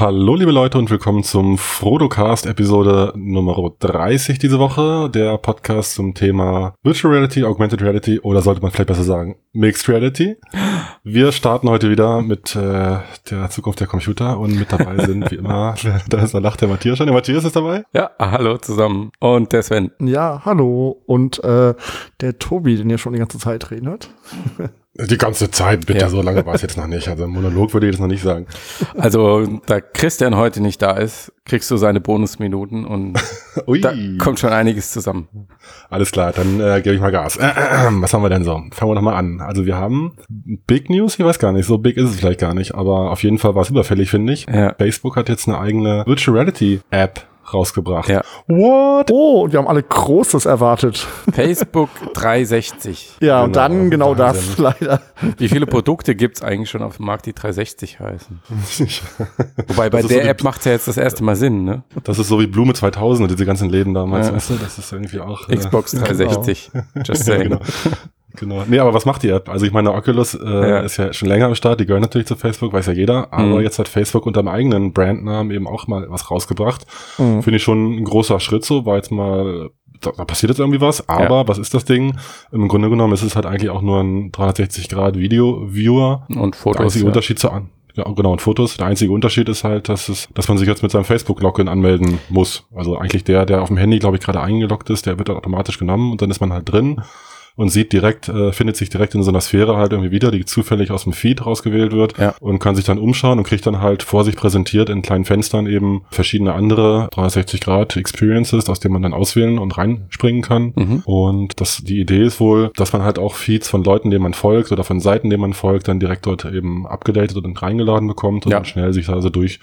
Hallo liebe Leute und willkommen zum Frodocast Episode Nummer 30 diese Woche. Der Podcast zum Thema Virtual Reality, Augmented Reality oder sollte man vielleicht besser sagen Mixed Reality. Wir starten heute wieder mit äh, der Zukunft der Computer und mit dabei sind wie immer, da ist der Lacht der Matthias schon. Der Matthias ist dabei. Ja, hallo zusammen. Und der Sven. Ja, hallo. Und äh, der Tobi, den ihr schon die ganze Zeit reden hört. Die ganze Zeit, bitte, ja. so lange war es jetzt noch nicht. Also Monolog würde ich das noch nicht sagen. Also, da Christian heute nicht da ist, kriegst du seine Bonusminuten und da kommt schon einiges zusammen. Alles klar, dann äh, gebe ich mal Gas. Äh, äh, was haben wir denn so? Fangen wir nochmal an. Also wir haben Big News, ich weiß gar nicht, so big ist es vielleicht gar nicht, aber auf jeden Fall war es überfällig, finde ich. Ja. Facebook hat jetzt eine eigene Virtual Reality App rausgebracht. Ja. What? Oh, wir haben alle Großes erwartet. Facebook 360. Ja, genau, und dann genau das leider. Wie viele Produkte gibt's eigentlich schon auf dem Markt, die 360 heißen? Wobei bei der so App macht es ja jetzt das erste Mal Sinn, ne? Das ist so wie Blume 2000 und diese ganzen Läden damals, ja. weißt du? Das ist irgendwie auch... Äh, Xbox 360. Genau. Just saying. genau. Genau. Nee, aber was macht die App? Also ich meine, Oculus äh, ja. ist ja schon länger am Start, die gehören natürlich zu Facebook, weiß ja jeder, aber mhm. jetzt hat Facebook unter dem eigenen Brandnamen eben auch mal was rausgebracht. Mhm. Finde ich schon ein großer Schritt so, war jetzt mal, da, da passiert jetzt irgendwie was, aber ja. was ist das Ding? Im Grunde genommen ist es halt eigentlich auch nur ein 360-Grad-Video-Viewer. Und Fotos. Der einzige ja. Unterschied zu an. Ja, genau, und Fotos. Der einzige Unterschied ist halt, dass es, dass man sich jetzt mit seinem Facebook-Login anmelden muss. Also eigentlich der, der auf dem Handy, glaube ich, gerade eingeloggt ist, der wird dann automatisch genommen und dann ist man halt drin und sieht direkt, äh, findet sich direkt in so einer Sphäre halt irgendwie wieder, die zufällig aus dem Feed rausgewählt wird ja. und kann sich dann umschauen und kriegt dann halt vor sich präsentiert in kleinen Fenstern eben verschiedene andere 360 Grad Experiences, aus denen man dann auswählen und reinspringen kann. Mhm. Und das, die Idee ist wohl, dass man halt auch Feeds von Leuten, denen man folgt oder von Seiten, denen man folgt, dann direkt dort eben abgedatet und reingeladen bekommt und ja. dann schnell sich also durch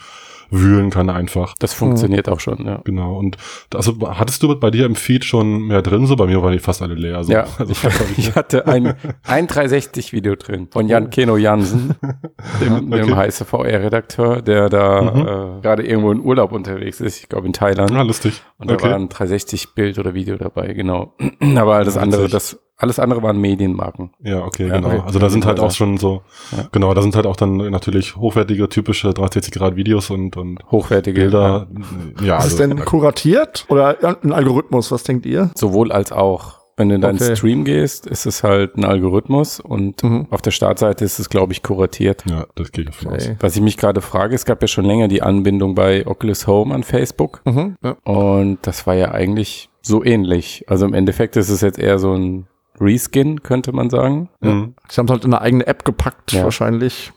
wühlen kann einfach. Das funktioniert mhm. auch schon, ja. Genau. Und also hattest du bei dir im Feed schon mehr drin? So bei mir waren die fast alle leer. So. Ja, also ich, ich hatte ein, ein 360-Video drin von Jan oh. Keno Jansen, dem, okay. dem heiße VR-Redakteur, der da mhm. äh, gerade irgendwo in Urlaub unterwegs ist, ich glaube in Thailand. Ah, lustig. Und da okay. war ein 360-Bild oder Video dabei, genau. Aber alles ja, andere, das alles andere waren Medienmarken. Ja, okay, ja, genau. Also da sind halt auch schon so, ja. genau, da sind halt auch dann natürlich hochwertige, typische 360 Grad Videos und, und hochwertige Bilder. Ja, ja also, ist denn kuratiert oder ein Algorithmus? Was denkt ihr? Sowohl als auch. Wenn du in deinen okay. Stream gehst, ist es halt ein Algorithmus und mhm. auf der Startseite ist es, glaube ich, kuratiert. Ja, das geht davon okay. aus. Was ich mich gerade frage, es gab ja schon länger die Anbindung bei Oculus Home an Facebook. Mhm, ja. Und das war ja eigentlich so ähnlich. Also im Endeffekt ist es jetzt eher so ein Reskin, könnte man sagen. Mhm. Sie haben es halt in eine eigene App gepackt, ja. wahrscheinlich,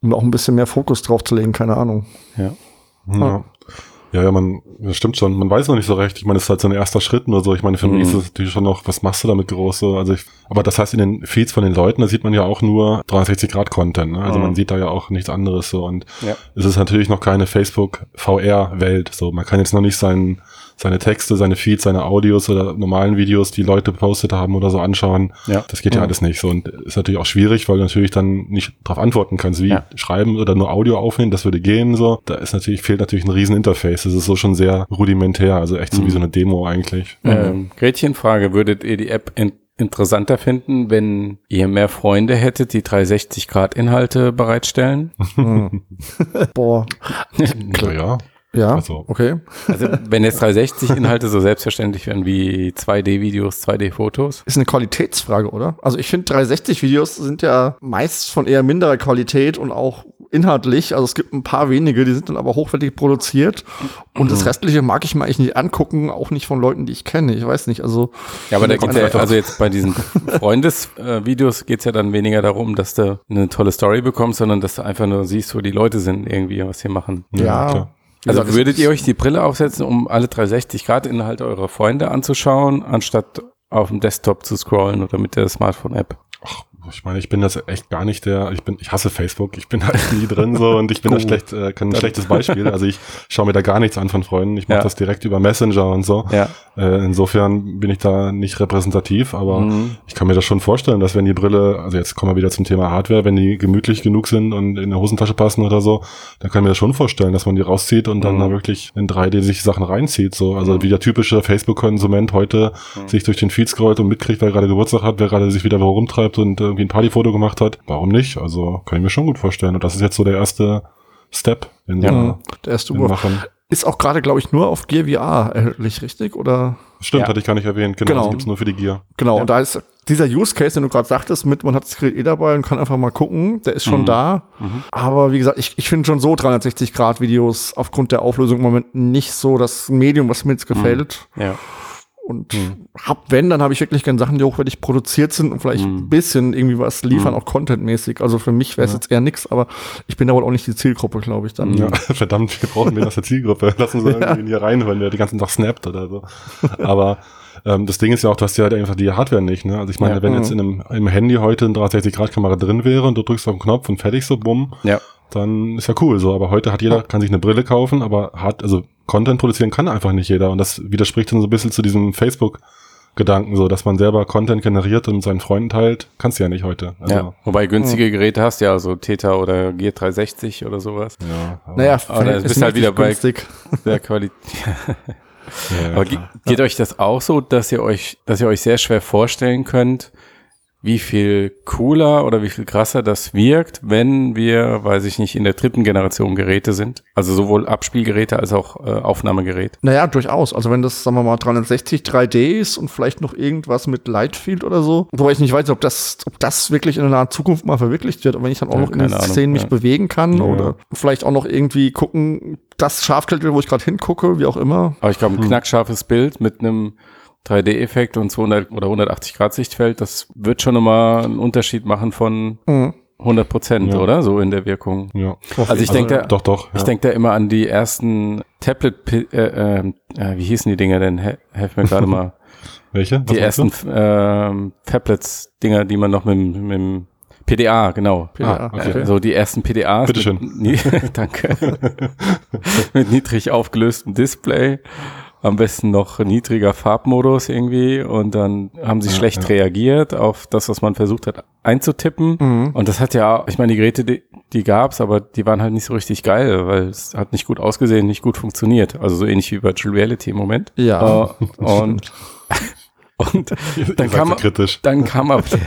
um auch ein bisschen mehr Fokus drauf zu legen, keine Ahnung. Ja. ja. Ja, ja, man, das stimmt schon. Man weiß noch nicht so recht. Ich meine, es ist halt so ein erster Schritt nur so. Ich meine, für mhm. mich ist es natürlich schon noch, was machst du damit groß? So? Also ich, aber das heißt, in den Feeds von den Leuten, da sieht man ja auch nur 360 Grad Content. Ne? Also mhm. man sieht da ja auch nichts anderes so. Und ja. es ist natürlich noch keine Facebook VR Welt. So, man kann jetzt noch nicht seinen seine Texte, seine Feeds, seine Audios oder normalen Videos, die Leute gepostet haben oder so anschauen. Ja. Das geht ja, ja alles nicht so und ist natürlich auch schwierig, weil du natürlich dann nicht darauf antworten kannst, wie ja. schreiben oder nur Audio aufnehmen, das würde gehen so. Da ist natürlich, fehlt natürlich ein riesen Interface. Das ist so schon sehr rudimentär, also echt so mhm. wie so eine Demo eigentlich. Ähm, Gretchenfrage, würdet ihr die App in interessanter finden, wenn ihr mehr Freunde hättet, die 360-Grad-Inhalte bereitstellen? Boah. ja. Ja, also. okay. Also wenn jetzt 360-Inhalte so selbstverständlich wären wie 2D-Videos, 2D-Fotos. Ist eine Qualitätsfrage, oder? Also ich finde 360-Videos sind ja meist von eher minderer Qualität und auch inhaltlich. Also es gibt ein paar wenige, die sind dann aber hochwertig produziert. Und das mhm. Restliche mag ich mir eigentlich nicht angucken, auch nicht von Leuten, die ich kenne. Ich weiß nicht. Also ja, aber da geht's ja, also jetzt bei diesen Freundesvideos geht's ja dann weniger darum, dass du eine tolle Story bekommst, sondern dass du einfach nur siehst, wo die Leute sind, irgendwie, was sie machen. Ja, ja klar. Also, also würdet ihr euch die Brille aufsetzen, um alle 360 Grad Inhalte eurer Freunde anzuschauen, anstatt auf dem Desktop zu scrollen oder mit der Smartphone-App? Ach, ich meine, ich bin das echt gar nicht der, ich bin, ich hasse Facebook, ich bin halt nie drin so und ich bin da schlecht, äh, kein schlechtes Beispiel. Also ich schaue mir da gar nichts an von Freunden. Ich mache ja. das direkt über Messenger und so. Ja. Äh, insofern bin ich da nicht repräsentativ, aber mhm. ich kann mir das schon vorstellen, dass wenn die Brille, also jetzt kommen wir wieder zum Thema Hardware, wenn die gemütlich genug sind und in der Hosentasche passen oder so, dann kann ich mir das schon vorstellen, dass man die rauszieht und dann mhm. da wirklich in 3D sich Sachen reinzieht. So, also mhm. wie der typische Facebook-Konsument heute mhm. sich durch den Feed scrollt und mitkriegt, wer gerade Geburtstag hat, wer gerade sich wieder rumtreibt und irgendwie ein Partyfoto gemacht hat. Warum nicht? Also kann ich mir schon gut vorstellen. Und das ist jetzt so der erste Step in Ja, so der erste. Machen. Ist auch gerade, glaube ich, nur auf Gear VR erhältlich, richtig? Oder? Stimmt, Ja. hatte ich gar nicht erwähnt. Genau, Genau. die gibt's nur für die Gear. Genau, Ja. und da ist dieser Use Case, den du gerade sagtest, mit man hat das Gerät eh dabei und kann einfach mal gucken, der ist schon Mhm. da. Aber wie gesagt, ich, ich finde schon so 360-Grad-Videos aufgrund der Auflösung im Moment nicht so das Medium, was mir jetzt gefällt. Ja. Und hab, wenn, dann habe ich wirklich gerne Sachen, die hochwertig produziert sind und vielleicht Mhm. ein bisschen irgendwie was liefern, Mhm. auch contentmäßig. Also für mich wäre es jetzt eher nix, aber ich bin da wohl auch nicht die Zielgruppe, glaube ich, dann. Ja, verdammt, wir brauchen wen aus der Zielgruppe. Lass uns irgendwie hier reinhören, der den ganzen Tag snappt oder so. Aber ähm, das Ding ist ja auch, du hast ja halt einfach die Hardware nicht. Ne? Also ich meine, Ja. wenn jetzt in einem im Handy heute eine 360-Grad-Kamera drin wäre und du drückst auf den Knopf und fertig so, bumm, Ja. dann ist ja cool so. Aber heute hat jeder, kann sich eine Brille kaufen, aber hat, also Content produzieren kann einfach nicht jeder. Und das widerspricht dann so ein bisschen zu diesem Facebook- Gedanken, so, dass man selber Content generiert und mit seinen Freunden teilt, kannst du ja nicht heute. Also, ja. Wobei günstige Geräte hast, ja, so Theta oder Gear 360 oder sowas. ja, aber- Naja, Aber da bist halt wieder bei-. Der Qualität. ja, Aber ge klar. geht euch das auch so, dass ihr euch, dass ihr euch sehr schwer vorstellen könnt, wie viel cooler oder wie viel krasser das wirkt, wenn wir, weiß ich nicht, in der dritten Generation Geräte sind? Also sowohl Abspielgeräte als auch äh, Aufnahmegeräte. Naja, durchaus. Also wenn das, sagen wir mal, 360 3D ist und vielleicht noch irgendwas mit Lightfield oder so. Wobei ich nicht weiß, ob das, ob das wirklich in der nahen Zukunft mal verwirklicht wird. Und wenn ich dann auch Ja, noch in den Ahnung, Szenen mich ja. bewegen kann Ja. oder vielleicht auch noch irgendwie gucken, das Scharfkalt wo ich gerade hingucke, wie auch immer. Aber ich glaube, ein knackscharfes Bild mit einem 3D-Effekt und 200 oder 180 Grad Sichtfeld, das wird schon nochmal einen Unterschied machen von Mhm. 100 Prozent, Ja. oder? So in der Wirkung. ja. Also ich denke, da- Doch, doch. Ich ja. denke da immer an die ersten Tablet, äh, äh, äh, wie hießen die Dinger denn? He- Helf mir gerade mal. Welche? Was die ersten ähm, Tablets-Dinger, die man noch mit, dem- mit dem PDA, genau. PDA, Ah, okay. Äh, So die ersten PDAs. Bitteschön. Mit, danke. mit niedrig aufgelöstem Display. Am besten noch niedriger Farbmodus irgendwie. Und dann haben sie Ja, schlecht ja. reagiert auf das, was man versucht hat einzutippen. Mhm. Und das hat ja, ich meine, die Geräte, die, die gab's, aber die waren halt nicht so richtig geil, weil es hat nicht gut ausgesehen, nicht gut funktioniert. Also so ähnlich wie Virtual Reality im Moment. Ja. Äh, und und dann kam, dann kam aber der,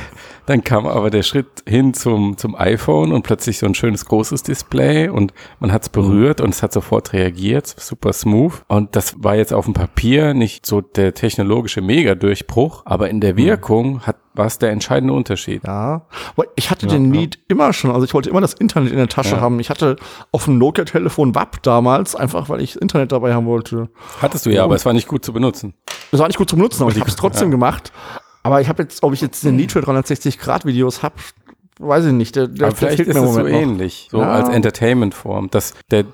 dann kam aber der Schritt hin zum, zum iPhone und plötzlich so ein schönes großes Display und man hat es berührt und es hat sofort reagiert, super smooth. Und das war jetzt auf dem Papier nicht so der technologische Mega-Durchbruch, aber in der Wirkung hat war es der entscheidende Unterschied. Ja, aber ich hatte Ja, den ja. Need immer schon. Also ich wollte immer das Internet in der Tasche Ja. haben. Ich hatte auf dem Nokia-Telefon WAP damals, einfach weil ich das Internet dabei haben wollte. Hattest du ja, aber es war nicht gut zu benutzen. Das war nicht gut zum Nutzen, aber ich habe es trotzdem gemacht. Aber ich habe jetzt, ob ich jetzt den Need für 360-Grad-Videos habe, weiß ich nicht. Der, der Aber vielleicht fehlt ist mir es so ähnlich, so Ja. als Entertainment-Form. Das, der,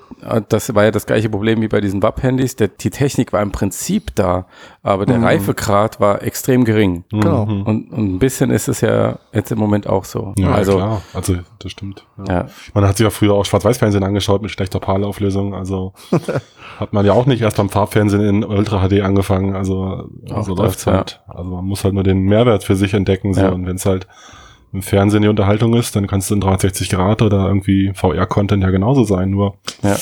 das war ja das gleiche Problem wie bei diesen WAP-Handys. Der- Die Technik war im Prinzip da, aber der Reifegrad war extrem gering. Genau. Mhm. Und, und ein bisschen ist es ja jetzt im Moment auch so. Ja, also, klar. Also, das stimmt. Ja. ja. Man hat sich ja früher auch Schwarz-Weiß-Fernsehen angeschaut mit schlechter PAL-Auflösung. Also hat man ja auch nicht erst beim Farbfernsehen in Ultra HD angefangen. Also, also läuft's das, ja. halt. Also man muss halt nur den Mehrwert für sich entdecken. So. Ja. Und wenn es halt im Fernsehen die Unterhaltung ist, dann kannst du in 360 Grad oder irgendwie VR-Content ja genauso sein. Nur Ja.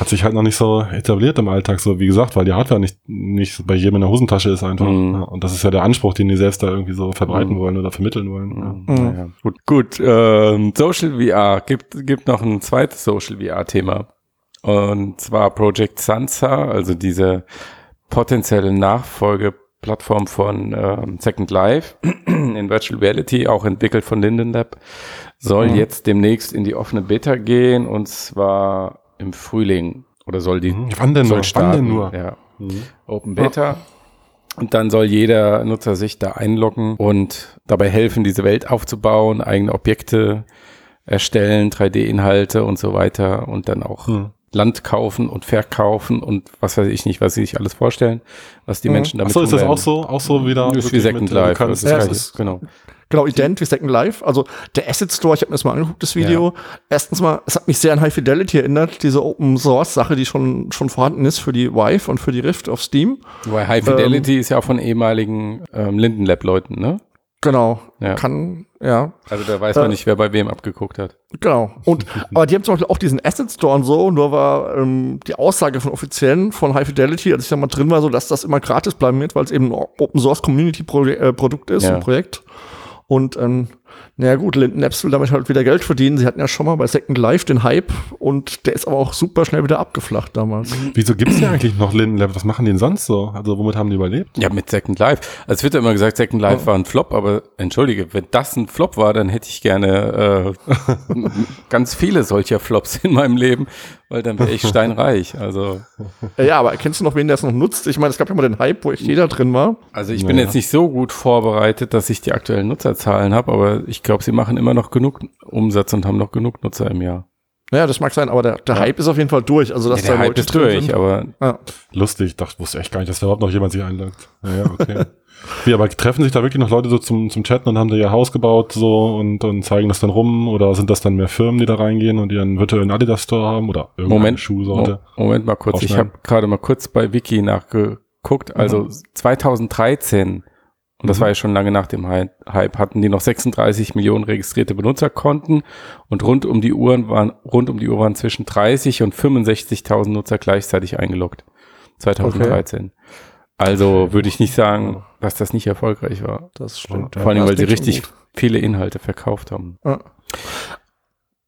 hat sich halt noch nicht so etabliert im Alltag, so wie gesagt, weil die Hardware nicht, nicht bei jedem in der Hosentasche ist einfach. Mhm. Ja, und das ist ja der Anspruch, den die selbst da irgendwie so verbreiten Mhm. wollen oder vermitteln wollen. Mhm. Ja. Naja. Gut, gut ähm, Social VR. Gibt, gibt noch ein zweites Social VR-Thema. Und zwar Project Sansa, also diese potenzielle Nachfolgeplattform von ähm, Second Life in Virtual Reality, auch entwickelt von Linden Lab, soll Mhm. jetzt demnächst in die offene Beta gehen und zwar im Frühling. Oder soll die Mhm. Wann denn soll nur? starten. Wann denn nur? Ja. Mhm. Open Beta. Und dann soll jeder Nutzer sich da einloggen und dabei helfen, diese Welt aufzubauen, eigene Objekte erstellen, 3D-Inhalte und so weiter und dann auch Mhm. Land kaufen und verkaufen und was weiß ich nicht, was sie sich alles vorstellen, was die Mhm. Menschen damit Achso, ist tun das auch so, auch so wieder? Ist wie wirklich Second mit, äh, Life. das Ja, ist gleich- ist- genau. Genau, ident wie Second Life. Also der Asset Store, ich habe mir das mal angeguckt, das Video. Erstens mal, es hat mich sehr an High Fidelity erinnert, diese Open Source Sache, die schon, schon vorhanden ist für die Vive und für die Rift auf Steam. Wobei High Fidelity ist ja auch von ehemaligen ähm, Linden Lab-Leuten, ne? Genau. Ja. Kann, ja. Also da weiß man Äh, nicht, wer bei wem abgeguckt hat. Genau. Und, aber die haben zum Beispiel auch diesen Asset Store und so, nur war ähm, die Aussage von Offiziellen von High Fidelity, als ich da mal drin war, so, dass das immer gratis bleiben wird, weil es eben ein Open Source Community Pro äh, Produkt ist, Ja. ein Projekt. Und ähm, Naja gut, Linden Apps will damit halt wieder Geld verdienen. Sie hatten ja schon mal bei Second Life den Hype und der ist aber auch super schnell wieder abgeflacht damals. Wieso gibt's denn eigentlich noch Linden Labs? Was machen die denn sonst so? Also womit haben die überlebt? Ja, mit Second Life. Also es wird ja immer gesagt, Second Life war ein Flop, aber entschuldige, wenn das ein Flop war, dann hätte ich gerne äh, ganz viele solcher Flops in meinem Leben, weil dann wäre ich steinreich. Also Ja, aber kennst du noch, wen das noch nutzt? Ich meine, es gab ja mal den Hype, wo echt jeder drin war. Also ich bin Naja. jetzt nicht so gut vorbereitet, dass ich die aktuellen Nutzerzahlen habe, aber ich glaube, sie machen immer noch genug Umsatz und haben noch genug Nutzer im Jahr. Naja, das mag sein, aber der, der Hype ist auf jeden Fall durch. Also, dass Ja, der da Hype Leute ist durch, sind. aber Ja. Lustig, ich dachte, wusste echt gar nicht, dass da überhaupt noch jemand sich einloggt. Ja, ja, okay. Wie, aber treffen sich da wirklich noch Leute so zum, zum Chatten und haben da ihr Haus gebaut so und, und zeigen das dann rum? Oder sind das dann mehr Firmen, die da reingehen und ihren virtuellen Adidas Store haben? Oder irgendeine Moment, Schuhsorte? Mo- Moment mal kurz. Ich habe gerade mal kurz bei Wiki nachgeguckt. Also 2013, und das Mhm. war ja schon lange nach dem Hy- Hype, hatten die noch 36 Millionen registrierte Benutzerkonten und rund um die Uhren waren, rund um die Uhr waren zwischen 30 und 65.000 Nutzer gleichzeitig eingeloggt. 2013. Also würde ich nicht sagen, dass das nicht erfolgreich war. Das stimmt. Vor allem, Ja, weil sie richtig viele Inhalte verkauft haben. gut. Ja.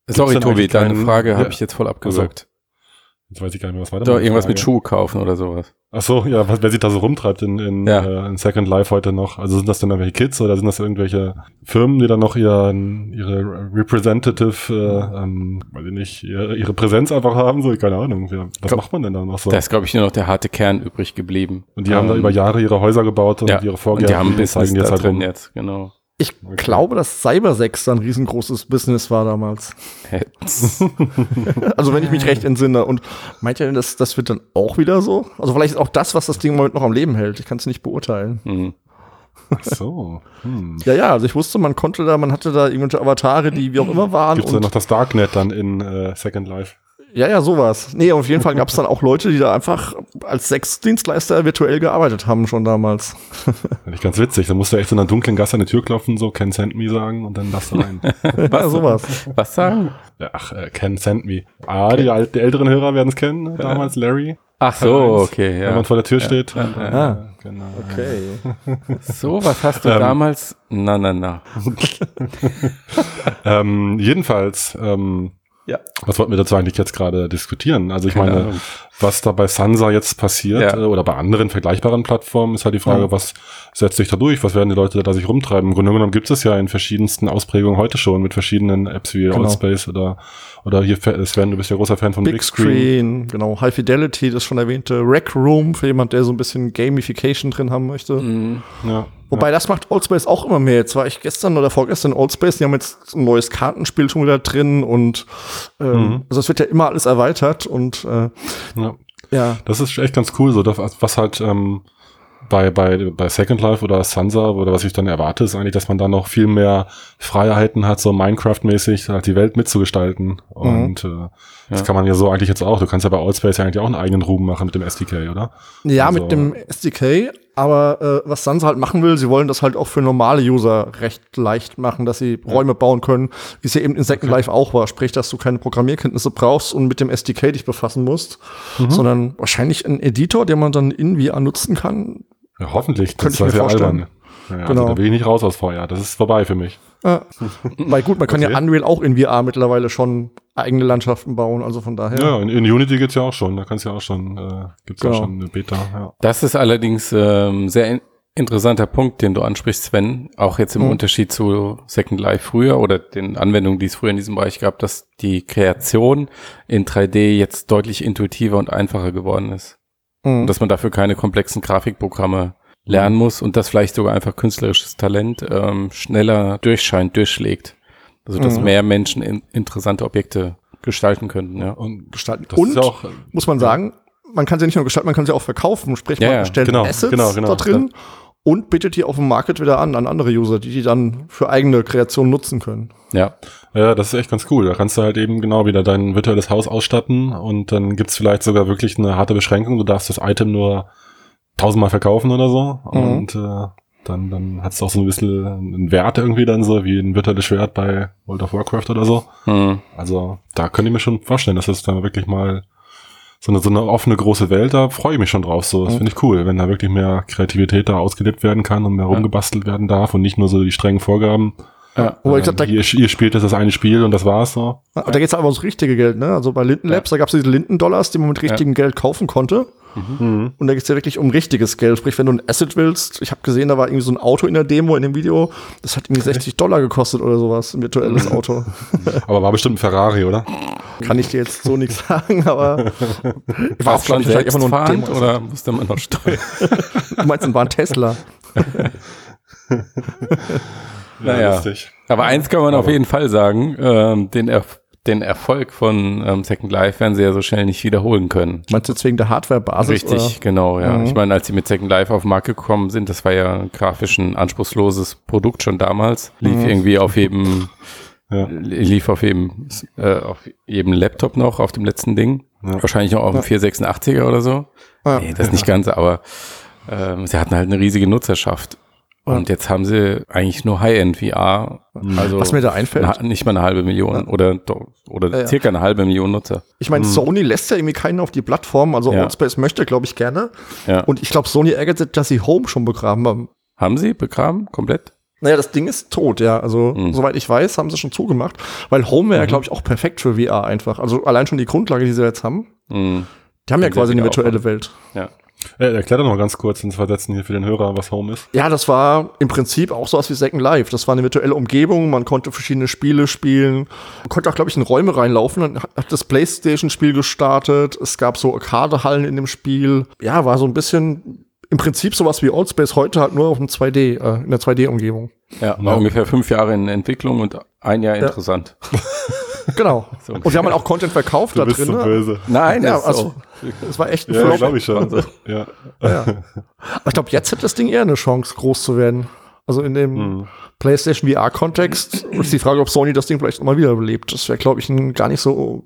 Sorry, Tobi, deine Frage Ja. habe ich jetzt voll abgewürgt. Jetzt weiß ich gar nicht mehr, was weiter. Doch, irgendwas mit Schuhe kaufen oder sowas. Ach so, ja, was, wer sich da so rumtreibt in, in, Ja. äh, in Second Life heute noch? Also sind das dann irgendwelche Kids oder sind das irgendwelche Firmen, die dann noch ihren, ihre Representative, äh, ähm, weiß ich nicht, ihre, ihre Präsenz einfach haben? So, keine Ahnung. Ja, was Glaub- macht man denn da noch so? Da ist, glaube ich, nur noch der harte Kern übrig geblieben. und die haben da Ähm, über Jahre ihre Häuser gebaut und ja, ihre und Vorgärten die haben Business zeigen die da jetzt halt drin rum. jetzt, genau. Ich glaube, dass Cybersex da ein riesengroßes Business war damals. Also, wenn ich mich recht entsinne. Und meint ihr denn, das, das wird dann auch wieder so? Also, vielleicht ist auch das, was das Ding im Moment noch am Leben hält. Ich kann es nicht beurteilen. Hm. Ach so. Hm. Ja, ja, also ich wusste, man konnte da, man hatte da irgendwelche Avatare, die wie auch immer waren. Gibt's da und noch das Darknet dann in äh, Second Life? Ja, ja, sowas. Nee, auf jeden Fall gab es dann auch Leute, die da einfach als Sexdienstleister virtuell gearbeitet haben, schon damals. Finde ich ganz witzig. Da musst du echt in einer dunklen Gasse an die Tür klopfen, so Can Send Me sagen und dann darfst du rein. ja, sowas. Was sagen? Ja, Ach, äh, Can Send Me. Ah, die, al- die älteren Hörer werden es kennen. ne? Damals Larry. Ach so, okay, Wenn ja. man vor der Tür steht. Ah. Genau. Okay. So, was hast du Ähm. damals? Na, na, na. Ähm, jedenfalls, ähm, Ja. was wollten wir dazu eigentlich jetzt gerade diskutieren? Also ich Keine meine, Ahnung. Was da bei Sansa jetzt passiert Ja. äh, oder bei anderen vergleichbaren Plattformen, ist halt die Frage, Ja. was setzt sich da durch? Was werden die Leute da sich rumtreiben? Im Grunde genommen gibt es ja in verschiedensten Ausprägungen heute schon mit verschiedenen Apps wie Genau. Allspace oder oder hier Sven, du bist ja großer Fan von Big Screen, genau. High Fidelity, das schon erwähnte Rec Room, für jemand, der so ein bisschen Gamification drin haben möchte. Mhm. Ja. Wobei das macht Oldspace auch immer mehr. Jetzt war ich gestern oder vorgestern in Oldspace, die haben jetzt ein neues Kartenspiel schon wieder drin und ähm, Mhm. also es wird ja immer alles erweitert und äh, ja. Ja. Das ist echt ganz cool, so das, was halt ähm, bei, bei, bei Second Life oder Sansa oder was ich dann erwarte, ist eigentlich, dass man da noch viel mehr Freiheiten hat, so Minecraft-mäßig halt die Welt mitzugestalten. Und äh, das kann man ja so eigentlich jetzt auch. Du kannst ja bei Allspace ja eigentlich auch einen eigenen Ruhm machen mit dem SDK, oder? Ja, Also- mit dem SDK, aber äh, was Sansa halt machen will, sie wollen das halt auch für normale User recht leicht machen, dass sie Räume bauen können, wie es ja eben in Second Life auch war. Sprich, dass du keine Programmierkenntnisse brauchst und mit dem SDK dich befassen musst, Mhm. sondern wahrscheinlich einen Editor, den man dann in VR nutzen kann. Ja, hoffentlich. Könnte ich mir ja vorstellen. albern. Ja, Genau. also da will ich nicht raus aus VR. Das ist vorbei für mich. Ja. Weil gut, man kann Okay. ja Unreal auch in VR mittlerweile schon eigene Landschaften bauen, also von daher. Ja, in, in Unity geht's ja auch schon. Da kannst du ja auch schon, äh, gibt's ja Genau. schon eine Beta. Ja. Das ist allerdings ähm, sehr in interessanter Punkt, den du ansprichst, Sven. Auch jetzt im Mhm. Unterschied zu Second Life früher oder den Anwendungen, die es früher in diesem Bereich gab, dass die Kreation in 3D jetzt deutlich intuitiver und einfacher geworden ist. Mhm. Und dass man dafür keine komplexen Grafikprogramme lernen muss und dass vielleicht sogar einfach künstlerisches Talent ähm, schneller durchscheint, durchschlägt. Also dass Mhm. mehr Menschen in, interessante Objekte gestalten könnten, ja. Und gestalten. das Und ist ja auch, muss man sagen, man kann sie nicht nur gestalten, man kann sie auch verkaufen. Sprich, Ja, man ja, stellt genau, Assets genau, genau. da drin und bietet die auf dem Market wieder an, an andere User, die die dann für eigene Kreationen nutzen können. Ja, Ja, das ist echt ganz cool. Da kannst du halt eben genau wieder dein virtuelles Haus ausstatten und dann gibt's vielleicht sogar wirklich eine harte Beschränkung. Du darfst das Item nur tausendmal verkaufen oder so. Mhm. Und äh, dann, dann hat's auch so ein bisschen einen Wert irgendwie dann so, wie ein virtuelles Schwert bei World of Warcraft oder so. hm. Also da könnte ich mir schon vorstellen, dass es dann wirklich mal so eine, so eine offene große Welt, da freue ich mich schon drauf. So, das Mhm. finde ich cool, wenn da wirklich mehr Kreativität da ausgelebt werden kann und mehr rumgebastelt werden darf und nicht nur so die strengen Vorgaben. Ja. Wo ich gesagt, da, ihr, ihr spielt das, das eine Spiel und das war's so. Und da geht's aber ums richtige Geld, ne? Also bei Linden Labs, ja. da gab's diese Linden-Dollars, die man mit richtigem ja. Geld kaufen konnte. Mhm. Und da geht's ja wirklich um richtiges Geld. Sprich, wenn du ein Asset willst, ich habe gesehen, da war irgendwie so ein Auto in der Demo in dem Video, das hat irgendwie 60 Dollar gekostet oder sowas, ein virtuelles Auto. aber war bestimmt ein Ferrari, oder? Kann ich dir jetzt so nichts sagen, aber war es, glaube ich, einfach nur ein Demo. Oder musste man noch steuern? du meinst, war ein Tesla. Naja, lustig. aber eins kann man aber auf jeden Fall sagen, ähm, den Erfolg den Erfolg von ähm, Second Life werden sie ja so schnell nicht wiederholen können. Meinst du jetzt wegen der Hardware-Basis? Richtig, oder? genau, ja. Mhm. Ich meine, als sie mit Second Life auf den Markt gekommen sind, das war ja grafisch ein anspruchsloses Produkt schon damals. Lief mhm. irgendwie auf jedem, ja. lief auf jedem, äh, auf jedem Laptop noch, auf dem letzten Ding. Ja. Wahrscheinlich auch auf dem ja. 486er oder so. Ja. Nee, das nicht ganz, aber ähm, sie hatten halt eine riesige Nutzerschaft. Und jetzt haben sie eigentlich nur High-End VR. Also Was mir da einfällt. Nicht mal eine halbe Million ja. oder, oder ja, circa eine halbe Million Nutzer. Ich meine, mhm. Sony lässt ja irgendwie keinen auf die Plattform. Also ja. Outspace möchte, glaube ich, gerne. Ja. Und ich glaube, Sony ärgert sich, dass sie Home schon begraben haben. Haben sie begraben? Komplett? Naja, das Ding ist tot, ja. Also, mhm. soweit ich weiß, haben sie schon zugemacht. Weil Home wäre, mhm. glaube ich, auch perfekt für VR einfach. Also allein schon die Grundlage, die sie jetzt haben. Mhm. Die haben ja quasi eine virtuelle Welt. Ja. Äh, erklär doch noch ganz kurz ins Versetzen hier für den Hörer, was Home ist. Ja, das war im Prinzip auch sowas wie Second Life. Das war eine virtuelle Umgebung, man konnte verschiedene Spiele spielen. Man konnte auch, glaube ich, in Räume reinlaufen. Dann hat das Playstation-Spiel gestartet. Es gab so Arcade-Hallen in dem Spiel. Ja, war so ein bisschen im Prinzip sowas wie Oldspace heute halt nur auf dem 2D, äh, in der 2D-Umgebung. Ja, war ungefähr fünf Jahre in Entwicklung und ein Jahr ja. interessant. Genau. So und wir haben halt auch Content verkauft du da bist drin. So böse. Nein, ja, also, es war echt ein ja, glaube ich schon. Ja. ja. Aber ich glaube, jetzt hat das Ding eher eine Chance, groß zu werden. Also in dem hm. PlayStation VR-Kontext ist die Frage, ob Sony das Ding vielleicht nochmal wiederbelebt. Das wäre, glaube ich, ein gar nicht so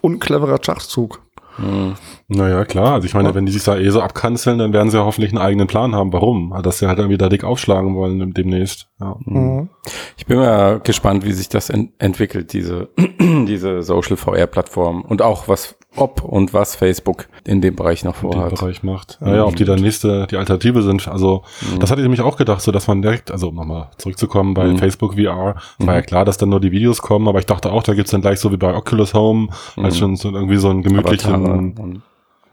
uncleverer Schachzug. Mhm. Naja, klar. Also ich meine, ja. wenn die sich da eh so abkanzeln, dann werden sie ja hoffentlich einen eigenen Plan haben. Warum? Dass sie halt dann wieder dick aufschlagen wollen demnächst. Ja. Mhm. Ich bin mal gespannt, wie sich das ent entwickelt, diese, diese Social VR-Plattform. Und auch was ob und was Facebook in dem Bereich noch vorhat. In dem Bereich macht. Mhm. Naja, ob die dann nächste, die Alternative sind. Also, mhm. das hatte ich nämlich auch gedacht, so dass man direkt, also nochmal zurückzukommen bei mhm. Facebook VR, war ja mhm. klar, dass dann nur die Videos kommen, aber ich dachte auch, da gibt's dann gleich so wie bei Oculus Home, als schon so irgendwie so einen gemütlichen,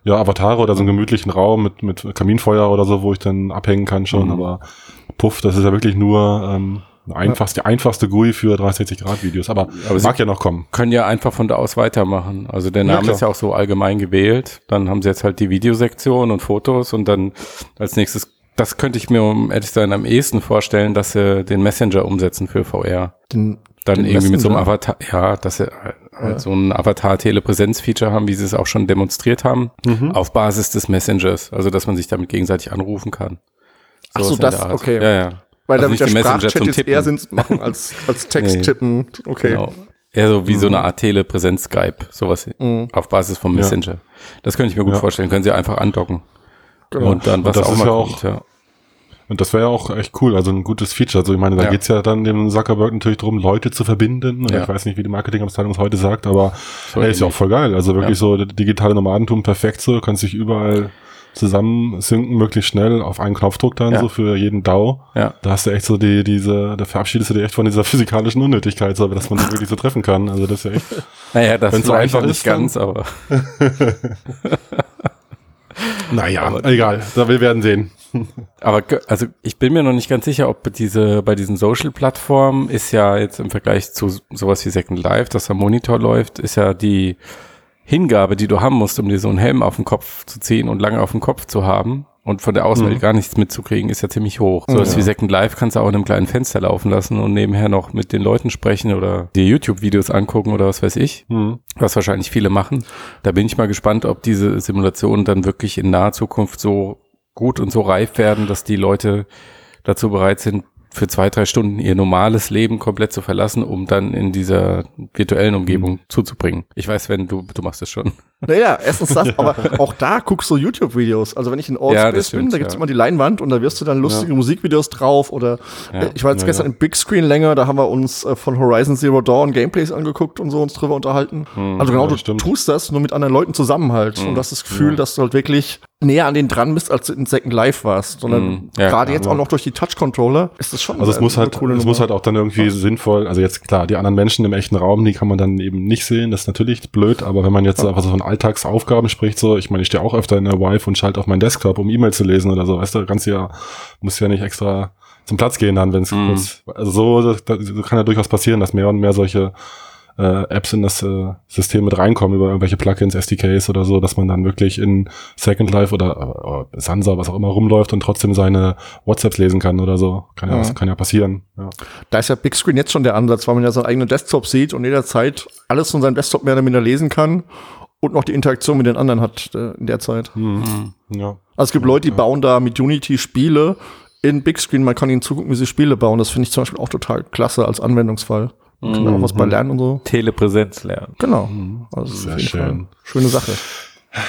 ja, Avatare oder so einen gemütlichen Raum mit, mit Kaminfeuer oder so, wo ich dann abhängen kann schon, mhm. aber puff, das ist ja wirklich nur, ähm, Einfachste, die einfachste GUI für 360-Grad-Videos, aber, aber mag ja noch kommen. Können ja einfach von da aus weitermachen. Also der Name ja, ist ja auch so allgemein gewählt. Dann haben sie jetzt halt die Videosektion und Fotos und dann als nächstes, das könnte ich mir, um ehrlich sein, am ehesten vorstellen, dass sie den Messenger umsetzen für VR. Den, dann den irgendwie Messenger? mit so einem Avatar, ja, dass sie halt ja. so ein Avatar-Telepräsenz-Feature haben, wie sie es auch schon demonstriert haben, mhm. auf Basis des Messengers. Also, dass man sich damit gegenseitig anrufen kann. So Ach so, das, okay. Ja, ja. Weil also damit der Sprachchat jetzt eher Sinn machen als, als Text tippen. Okay. Genau. Eher so wie mhm. so eine Art Telepräsenz-Skype, sowas mhm. auf Basis vom Messenger. Ja. Das könnte ich mir gut ja. vorstellen. Können Sie einfach andocken. Genau. Und dann was und das auch ist mal ja kommt, ja. Und das wäre ja auch echt cool, also ein gutes Feature. Also ich meine, da ja. geht's ja dann dem Zuckerberg natürlich darum, Leute zu verbinden. Ja. Ich weiß nicht, wie die Marketingabteilung es heute sagt, aber ey, ist ja auch voll geil. Also wirklich so digitale Nomadentum perfekt so, kannst dich überall zusammen synken, möglichst schnell auf einen Knopfdruck dann ja. so für jeden DAO. Ja. Da hast du echt so die, diese, da verabschiedest du dich echt von dieser physikalischen Unnötigkeit, so, dass man sich wirklich so treffen kann. Also das ist ja echt. Naja, das ist so einfach nicht ganz, aber. naja, aber, egal. Da wir werden sehen. aber also ich bin mir noch nicht ganz sicher, ob diese bei diesen Social-Plattformen ist ja jetzt im Vergleich zu sowas wie Second Life, dass am Monitor läuft, ist ja die Hingabe, die du haben musst, um dir so einen Helm auf den Kopf zu ziehen und lange auf dem Kopf zu haben und von der Außenwelt mhm. gar nichts mitzukriegen, ist ja ziemlich hoch. So was ja. wie Second Life kannst du auch in einem kleinen Fenster laufen lassen und nebenher noch mit den Leuten sprechen oder dir YouTube-Videos angucken oder was weiß ich, mhm. was wahrscheinlich viele machen. Da bin ich mal gespannt, ob diese Simulationen dann wirklich in naher Zukunft so gut und so reif werden, dass die Leute dazu bereit sind, für zwei, drei Stunden ihr normales Leben komplett zu verlassen, um dann in dieser virtuellen Umgebung mhm. zuzubringen. Ich weiß, wenn du, du machst es schon. Naja, erstens das, aber auch da guckst du YouTube-Videos. Also wenn ich in Allspace ja, bin, da gibt's ja. immer die Leinwand und da wirst du dann lustige. Musikvideos drauf oder äh, ich war jetzt gestern im Big Screen länger, da haben wir uns äh, von Horizon Zero Dawn Gameplays angeguckt und so uns drüber unterhalten. Hm, also genau, du stimmt. tust das nur mit anderen Leuten zusammen halt hm. und das das Gefühl, dass du halt wirklich näher an den dran bist, als du in Second Life warst, sondern Mhm. Ja, gerade jetzt auch noch durch die Touch-Controller ist es schon Also es muss halt, es muss halt auch dann irgendwie sinnvoll, also jetzt klar, die anderen Menschen im echten Raum, die kann man dann eben nicht sehen, das ist natürlich blöd, aber wenn man jetzt einfach so von Alltagsaufgaben spricht, so, ich meine, ich stehe auch öfter in der Wife und schalte auf meinen Desktop, um E-Mail zu lesen oder so, weißt du, kannst ja, musst ja nicht extra zum Platz gehen dann, wenn es Mhm. kurz, also so, das, das kann ja durchaus passieren, dass mehr und mehr solche äh, Apps in das äh, System mit reinkommen über irgendwelche Plugins, SDKs oder so, dass man dann wirklich in Second Life oder äh, Sansa, was auch immer rumläuft und trotzdem seine WhatsApps lesen kann oder so. Kann ja, Ja. was, kann ja passieren. Ja. Da ist ja Big Screen jetzt schon der Ansatz, weil man ja seinen eigenen Desktop sieht und jederzeit alles von seinem Desktop mehr oder minder lesen kann und noch die Interaktion mit den anderen hat äh, in der Zeit. Mhm. Ja. Also es gibt Leute, die bauen da mit Unity Spiele in Big Screen, man kann ihnen zugucken, wie sie Spiele bauen. Das finde ich zum Beispiel auch total klasse als Anwendungsfall. Man kann auch was bei lernen und so. Telepräsenz lernen. Genau. Also Sehr auf jeden schön. Fall Schöne Sache.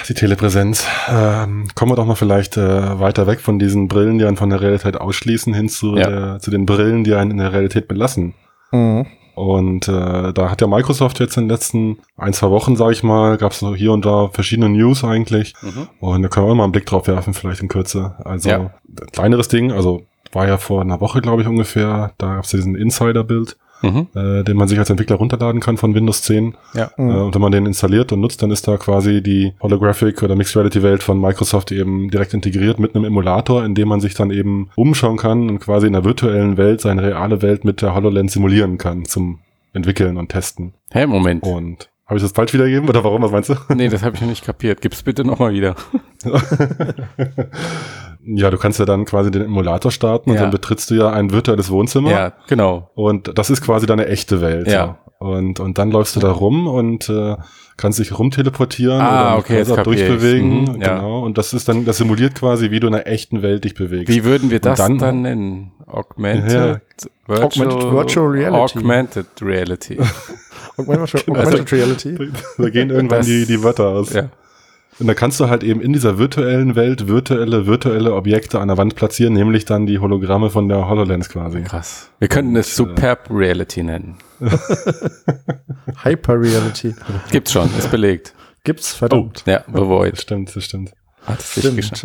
Die Telepräsenz. Ähm, kommen wir doch mal vielleicht äh, weiter weg von diesen Brillen, die einen von der Realität ausschließen, hin zu, Ja. der, zu den Brillen, die einen in der Realität belassen. Mhm. Und äh, da hat ja Microsoft jetzt in den letzten ein, zwei Wochen, sage ich mal, gab es so hier und da verschiedene News eigentlich. Mhm. Und da können wir mal einen Blick drauf werfen, vielleicht in Kürze. Also Ja. kleineres Ding, also war ja vor einer Woche, glaube ich, ungefähr. Da gab es diesen Insider-Bild, Mhm. äh, den man sich als Entwickler runterladen kann von Windows 10. Ja. Mhm. Äh, und wenn man den installiert und nutzt, dann ist da quasi die Holographic oder Mixed Reality Welt von Microsoft eben direkt integriert mit einem Emulator, in dem man sich dann eben umschauen kann und quasi in der virtuellen Welt seine reale Welt mit der HoloLens simulieren kann zum Entwickeln und Testen. Hä, Moment. Und habe ich das falsch wiedergegeben oder warum? Was meinst du? Nee, das habe ich noch nicht kapiert. Gib's bitte nochmal wieder. ja, du kannst ja dann quasi den Emulator starten und Ja. dann betrittst du ja ein virtuelles Wohnzimmer. Ja, genau. Und das ist quasi deine echte Welt. Ja. Und, und dann läufst du da rum und äh, kannst dich rumteleportieren Ah, oder okay, jetzt durchbewegen. Mhm, ja. Genau. Und das ist dann, das simuliert quasi, wie du in einer echten Welt dich bewegst. Wie würden wir das dann- dann, nennen? Augmented, virtual, Augmented Virtual Reality. Augmented Reality. Augmented Also- Augmented Reality. da gehen irgendwann Das- die, die Wörter aus. ja. Und da kannst du halt eben in dieser virtuellen Welt virtuelle, virtuelle Objekte an der Wand platzieren, nämlich dann die Hologramme von der HoloLens quasi. Krass. Wir könnten es Superb Reality nennen. Hyper Reality. Gibt's schon, ist belegt. Gibt's, verdammt. Ja, The Das stimmt, das stimmt. Hat es sich Stimmt. geschafft.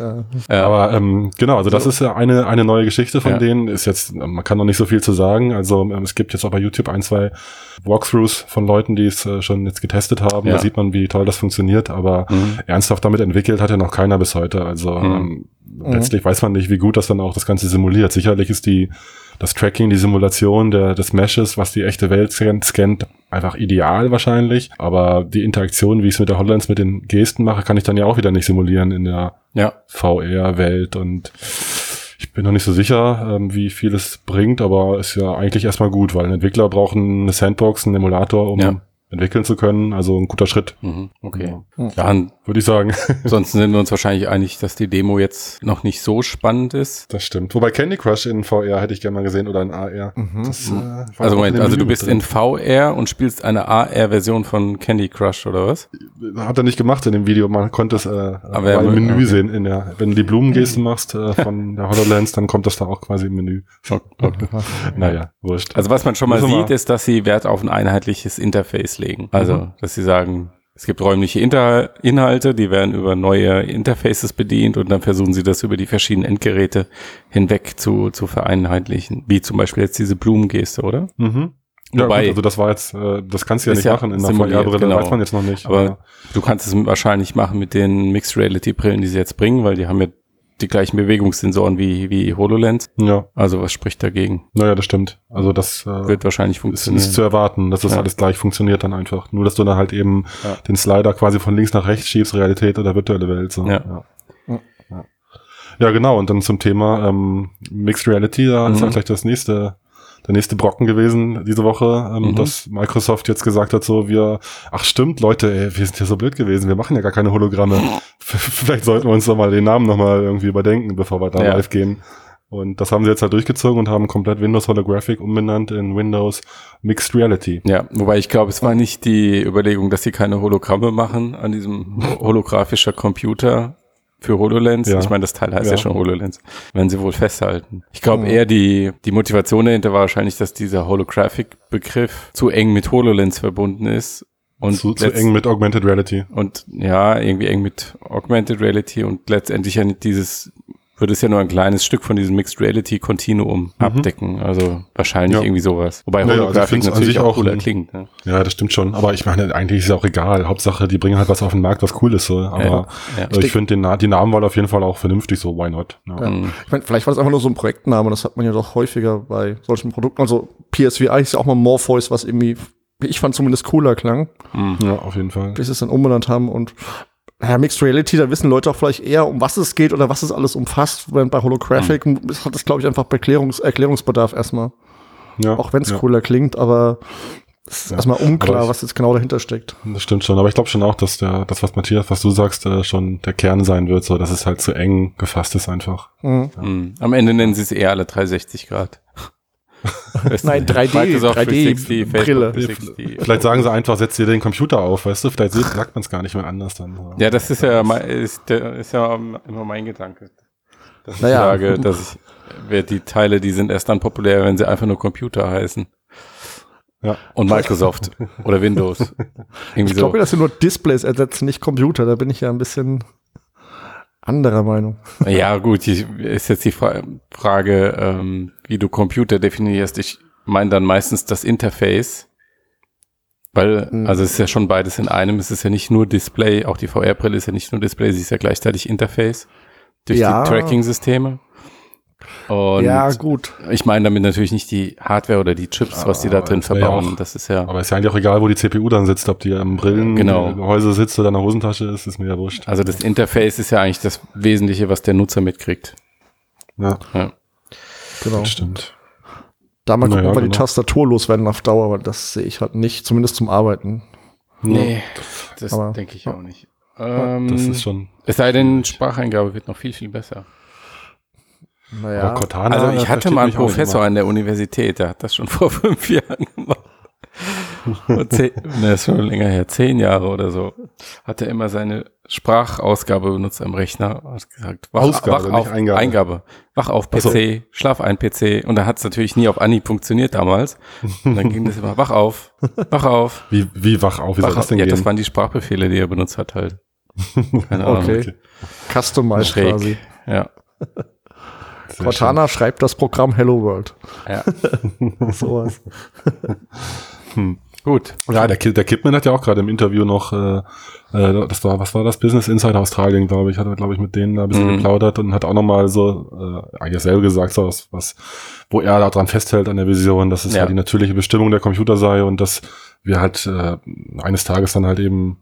äh, Ja. Aber ähm, genau, also das ist ja eine, eine neue Geschichte von Ja. denen. Ist jetzt, man kann noch nicht so viel zu sagen. Also ähm, es gibt jetzt auch bei YouTube ein, zwei Walkthroughs von Leuten, die es äh, schon jetzt getestet haben. Ja. Da sieht man, wie toll das funktioniert. Aber Mhm. ernsthaft damit entwickelt hat ja noch keiner bis heute. Also Mhm. ähm, letztlich weiß man nicht, wie gut das dann auch das Ganze simuliert. Sicherlich ist die das Tracking, die Simulation der, des Meshes, was die echte Welt scannt, scannt, einfach ideal wahrscheinlich. Aber die Interaktion, wie ich es mit der HoloLens mit den Gesten mache, kann ich dann ja auch wieder nicht simulieren in der Ja, VR-Welt und ich bin noch nicht so sicher, ähm, wie viel es bringt, aber ist ja eigentlich erstmal gut, weil ein Entwickler braucht eine Sandbox, einen Emulator, um Ja. Entwickeln zu können. Also ein guter Schritt, mhm. okay. Ja. Und würde ich sagen. ansonsten sind wir uns wahrscheinlich einig, dass die Demo jetzt noch nicht so spannend ist. Das stimmt. Wobei Candy Crush in VR hätte ich gerne mal gesehen oder in AR. Das, äh, auch Also Moment, also du bist drin. in VR und spielst eine AR-Version von Candy Crush oder was? Hat er nicht gemacht in dem Video. Man konnte es äh, Aber er- im Menü okay. sehen. In der, wenn du die Blumengeste machst äh, von der HoloLens, dann kommt das da auch quasi im Menü. Naja, wurscht. Also was man schon mal sieht, ist, dass sie Wert auf ein einheitliches Interface legen. Also, dass sie sagen, es gibt räumliche Inter Inhalte, die werden über neue Interfaces bedient und dann versuchen sie das über die verschiedenen Endgeräte hinweg zu, zu vereinheitlichen. Wie zum Beispiel jetzt diese Blumengeste, oder? Mhm. Ja, Wobei- gut, also das war jetzt, äh, das kannst du ja nicht ja machen in der VR-Brille, genau. weiß man jetzt noch nicht. Aber du kannst es wahrscheinlich machen mit den Mixed Reality Brillen, die sie jetzt bringen, weil die haben ja die gleichen Bewegungssensoren wie, wie HoloLens. ja, Also was spricht dagegen? naja, das stimmt. Also das äh, Wird wahrscheinlich ist, funktionieren. ist zu erwarten, dass das Ja. alles gleich funktioniert dann einfach. Nur, dass du dann halt eben Ja. den Slider quasi von links nach rechts schiebst, Realität oder virtuelle Welt. So. Ja. Ja. Ja. genau. Und dann zum Thema ähm, Mixed Reality, da ist Mhm. auch gleich das nächste der nächste Brocken gewesen diese Woche, ähm, Mhm. dass Microsoft jetzt gesagt hat, so wir, ach stimmt, Leute, ey, wir sind ja so blöd gewesen, wir machen ja gar keine Hologramme. Vielleicht sollten wir uns doch mal den Namen nochmal irgendwie überdenken, bevor wir da Ja. live gehen. Und das haben sie jetzt halt durchgezogen und haben komplett Windows Holographic umbenannt in Windows Mixed Reality. Ja, wobei ich glaube, es war nicht die Überlegung, dass sie keine Hologramme machen an diesem holographischer Computer für HoloLens. Ja. Ich meine, das Teil heißt ja. Ja. schon HoloLens. Werden sie wohl festhalten. Ich glaube Mhm. eher die, die Motivation dahinter war wahrscheinlich, dass dieser Holographic-Begriff zu eng mit HoloLens verbunden ist Und zu, zu eng mit Augmented Reality. Und ja, irgendwie eng mit Augmented Reality und letztendlich ja nicht dieses würde es ja nur ein kleines Stück von diesem Mixed Reality Kontinuum mhm. abdecken. Also wahrscheinlich ja. irgendwie sowas. Wobei naja, Holographic also natürlich auch cooler ein, klingt. Ne? Ja, das stimmt schon. Aber ich meine, eigentlich ist es auch egal. Hauptsache, die bringen halt was auf den Markt, was cool ist. So. Aber ja, ja. Also ich, ich finde den, die Namenwahl auf jeden Fall auch vernünftig, so why not? Ja. Mhm. Ich meine, vielleicht war das einfach nur so ein Projektname, das hat man ja doch häufiger bei solchen Produkten. Also PSVI ist ja auch mal Morpheus, was irgendwie wie ich fand, zumindest cooler klang. Mhm. Ja, auf jeden Fall. Bis sie es dann umbenannt haben und ja, Mixed Reality, da wissen Leute auch vielleicht eher, um was es geht oder was es alles umfasst. Während bei Holographic mhm. hat es, glaube ich, einfach Erklärungs Erklärungsbedarf erstmal. Ja, auch wenn es ja. cooler klingt, aber es ist ja. erstmal unklar, ich, was jetzt genau dahinter steckt. Das stimmt schon, aber ich glaube schon auch, dass der, das, was Matthias, was du sagst, äh, schon der Kern sein wird, so dass es halt zu eng gefasst ist einfach. Mhm. Ja. Mhm. Am Ende nennen sie es eher alle 360 Grad. Nein, 3D, 3D Brille. Vielleicht sagen sie einfach, setz dir den Computer auf, weißt du? Vielleicht sagt man es gar nicht mehr anders dann. Ja, das ist ja, ist, ist ja immer mein Gedanke. Dass naja. ich sage, dass ich, die Teile, die sind erst dann populär, wenn sie einfach nur Computer heißen. Ja. Und Microsoft oder Windows. Irgendwie ich glaube, so. dass sie nur Displays ersetzen, nicht Computer. Da bin ich ja ein bisschen anderer Meinung. Ja, gut, ist jetzt die Frage, ähm, wie du Computer definierst. Ich meine dann meistens das Interface. Weil, mhm. also es ist ja schon beides in einem. Es ist ja nicht nur Display, auch die VR-Brille ist ja nicht nur Display, sie ist ja gleichzeitig Interface durch ja. die Tracking-Systeme. Und ja, gut. Ich meine damit natürlich nicht die Hardware oder die Chips, was die da drin verbauen. Auch, das ist ja. Aber ist ja eigentlich auch egal, wo die CPU dann sitzt, ob die am Brillengehäuse genau. sitzt oder in der Hosentasche ist, ist mir ja wurscht. Also das Interface ist ja eigentlich das Wesentliche, was der Nutzer mitkriegt. Ja. ja. Genau. Das stimmt. Da mal gucken, ob wir genau. die Tastatur loswerden auf Dauer, weil das sehe ich halt nicht, zumindest zum Arbeiten. Nee, das denke ich auch nicht. Ähm, das ist schon. Es sei denn, Spracheingabe wird noch viel, viel besser. Naja. Cortana, also ich hatte mal einen Professor an der Universität, der hat das schon vor fünf Jahren gemacht. zehn, ne, ist schon länger her, zehn Jahre oder so, hat er immer seine Sprachausgabe benutzt am Rechner, hat gesagt, wach, Ausgabe, wach auf, Eingabe. Eingabe. wach auf PC, so. schlaf ein PC. Und da hat es natürlich nie auf Anni funktioniert damals. Und dann ging das immer, wach auf, wach auf. Wie, wie wach auf? Wie wach das denn Ja, gehen? das waren die Sprachbefehle, die er benutzt hat halt. Keine Ahnung. Okay. okay. Customized Schräg. quasi. Ja. Sehr Cortana schön. schreibt das Programm Hello World. Ja. Sowas. hm. Gut. Ja, der, der Kipman hat ja auch gerade im Interview noch, äh, äh, das war, was war das? Business Insider Australien, glaube ich, hat er, glaube ich, mit denen da ein bisschen mhm. geplaudert und hat auch nochmal so, äh, eigentlich dasselbe gesagt, so was, was, wo er daran festhält an der Vision, dass es ja. halt die natürliche Bestimmung der Computer sei und dass wir halt äh, eines Tages dann halt eben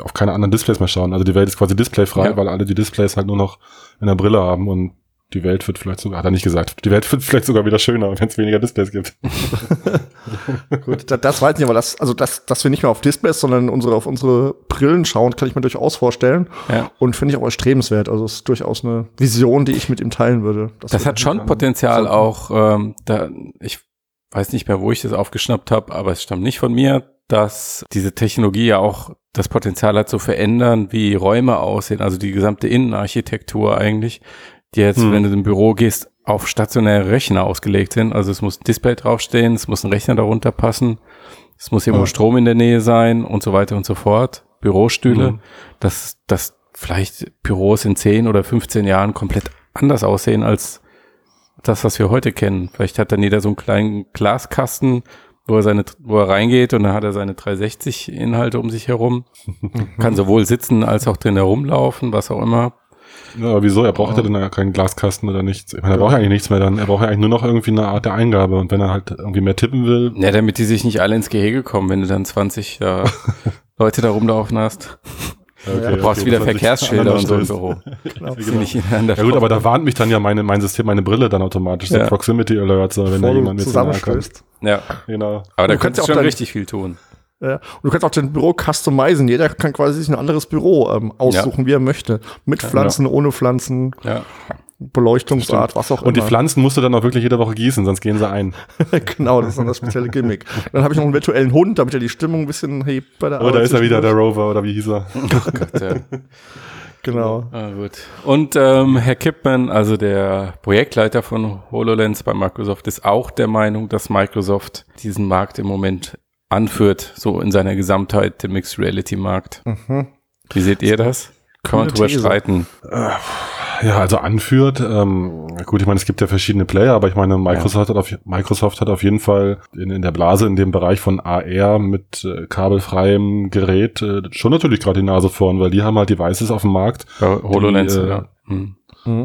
auf keine anderen Displays mehr schauen. Also die Welt ist quasi displayfrei, ja. weil alle die Displays halt nur noch in der Brille haben und die Welt wird vielleicht sogar, hat er nicht gesagt, die Welt wird vielleicht sogar wieder schöner, wenn es weniger Displays gibt. Gut, das, das weiß ich nicht, aber das, also das, dass wir nicht mehr auf Displays, sondern unsere, auf unsere Brillen schauen, kann ich mir durchaus vorstellen. Ja. Und finde ich auch erstrebenswert. Also es ist durchaus eine Vision, die ich mit ihm teilen würde. Das, das hat schon Potenzial auch, ähm, da, ich weiß nicht mehr, wo ich das aufgeschnappt habe, aber es stammt nicht von mir, dass diese Technologie ja auch das Potenzial hat zu verändern, wie Räume aussehen, also die gesamte Innenarchitektur eigentlich die jetzt, hm. wenn du im Büro gehst, auf stationäre Rechner ausgelegt sind. Also es muss ein Display draufstehen, es muss ein Rechner darunter passen, es muss irgendwo ja. Strom in der Nähe sein und so weiter und so fort. Bürostühle, mhm. dass, dass vielleicht Büros in 10 oder 15 Jahren komplett anders aussehen als das, was wir heute kennen. Vielleicht hat dann jeder so einen kleinen Glaskasten, wo er seine, wo er reingeht und dann hat er seine 360 Inhalte um sich herum. Kann sowohl sitzen als auch drin herumlaufen, was auch immer. Ja, aber wieso? Er braucht ja dann ja keinen Glaskasten oder nichts. Ich meine, er braucht ja eigentlich nichts mehr dann. Er braucht ja eigentlich nur noch irgendwie eine Art der Eingabe. Und wenn er halt irgendwie mehr tippen will. Ja, damit die sich nicht alle ins Gehege kommen, wenn du dann 20 äh, Leute da rumlaufen hast. Okay, du brauchst okay, wieder Verkehrsschilder und so im Büro. genau. Ja gut, aber da warnt mich dann ja meine, mein System, meine Brille dann automatisch, so Proximity Alerts, wenn da jemand mit zusammenstößt. Ja, genau. Aber da könntest du schon richtig viel tun. Ja. Und du kannst auch dein Büro customizen. Jeder kann quasi sich ein anderes Büro ähm, aussuchen, ja. wie er möchte. Mit Pflanzen, ja. ohne Pflanzen. Ja. Beleuchtungsart, was auch immer. Und die Pflanzen musst du dann auch wirklich jede Woche gießen, sonst gehen sie ein. genau, das ist dann das spezielle Gimmick. Dann habe ich noch einen virtuellen Hund, damit er die Stimmung ein bisschen hebt bei der Arbeit. Oh, da ist er wieder, der Rover, oder wie hieß er? Oh Gott, ja. Genau. Ah, gut. Und ähm, Herr Kipman, also der Projektleiter von HoloLens bei Microsoft, ist auch der Meinung, dass Microsoft diesen Markt im Moment anführt, so in seiner Gesamtheit, den Mixed Reality Markt. Mhm. Wie seht ihr das? Kann man drüber streiten? Äh, ja, also anführt, ähm, gut, ich meine, es gibt ja verschiedene Player, aber ich meine, Microsoft, ja. hat, auf, Microsoft hat auf jeden Fall in, in der Blase, in dem Bereich von AR mit äh, kabelfreiem Gerät äh, schon natürlich gerade die Nase vorn, weil die haben halt Devices auf dem Markt. Ja, HoloLens, die, äh, ja. Mhm.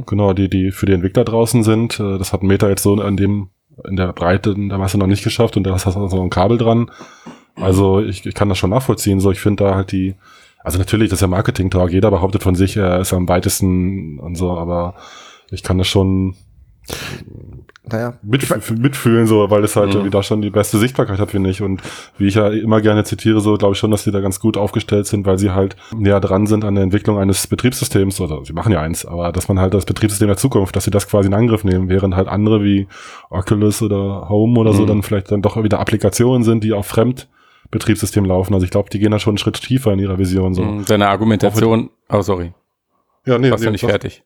Genau, die, die für die Entwickler draußen sind. Äh, das hat Meta jetzt so in dem, in der Breite in der Masse noch nicht geschafft und da hast du so ein Kabel dran. Also ich, ich kann das schon nachvollziehen. So, ich finde da halt die, also natürlich, das ist ja Marketing-Talk. Jeder behauptet von sich, er ist am weitesten und so, aber ich kann das schon naja. Mitf mitfühlen, so, weil es halt mhm. irgendwie da schon die beste Sichtbarkeit hat, finde ich. Und wie ich ja immer gerne zitiere, so glaube ich schon, dass die da ganz gut aufgestellt sind, weil sie halt näher dran sind an der Entwicklung eines Betriebssystems, oder sie machen ja eins, aber dass man halt das Betriebssystem der Zukunft, dass sie das quasi in Angriff nehmen, während halt andere wie Oculus oder Home oder mhm. so dann vielleicht dann doch wieder Applikationen sind, die auf Fremdbetriebssystem laufen. Also ich glaube, die gehen da schon einen Schritt tiefer in ihrer Vision. So. Mhm, deine Argumentation, oh sorry. Ja, nee, Warst nee, du nicht fertig?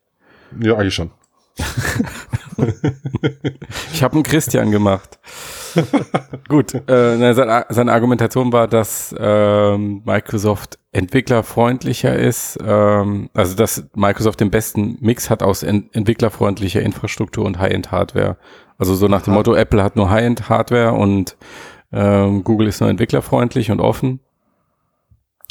Ja, eigentlich schon. ich habe einen Christian gemacht. Gut, äh, seine, seine, Argumentation war, dass ähm, Microsoft entwicklerfreundlicher ist, ähm, also dass Microsoft den besten Mix hat aus en entwicklerfreundlicher Infrastruktur und High-End-Hardware. Also so nach dem Motto, Apple hat nur High-End-Hardware und ähm, Google ist nur entwicklerfreundlich und offen.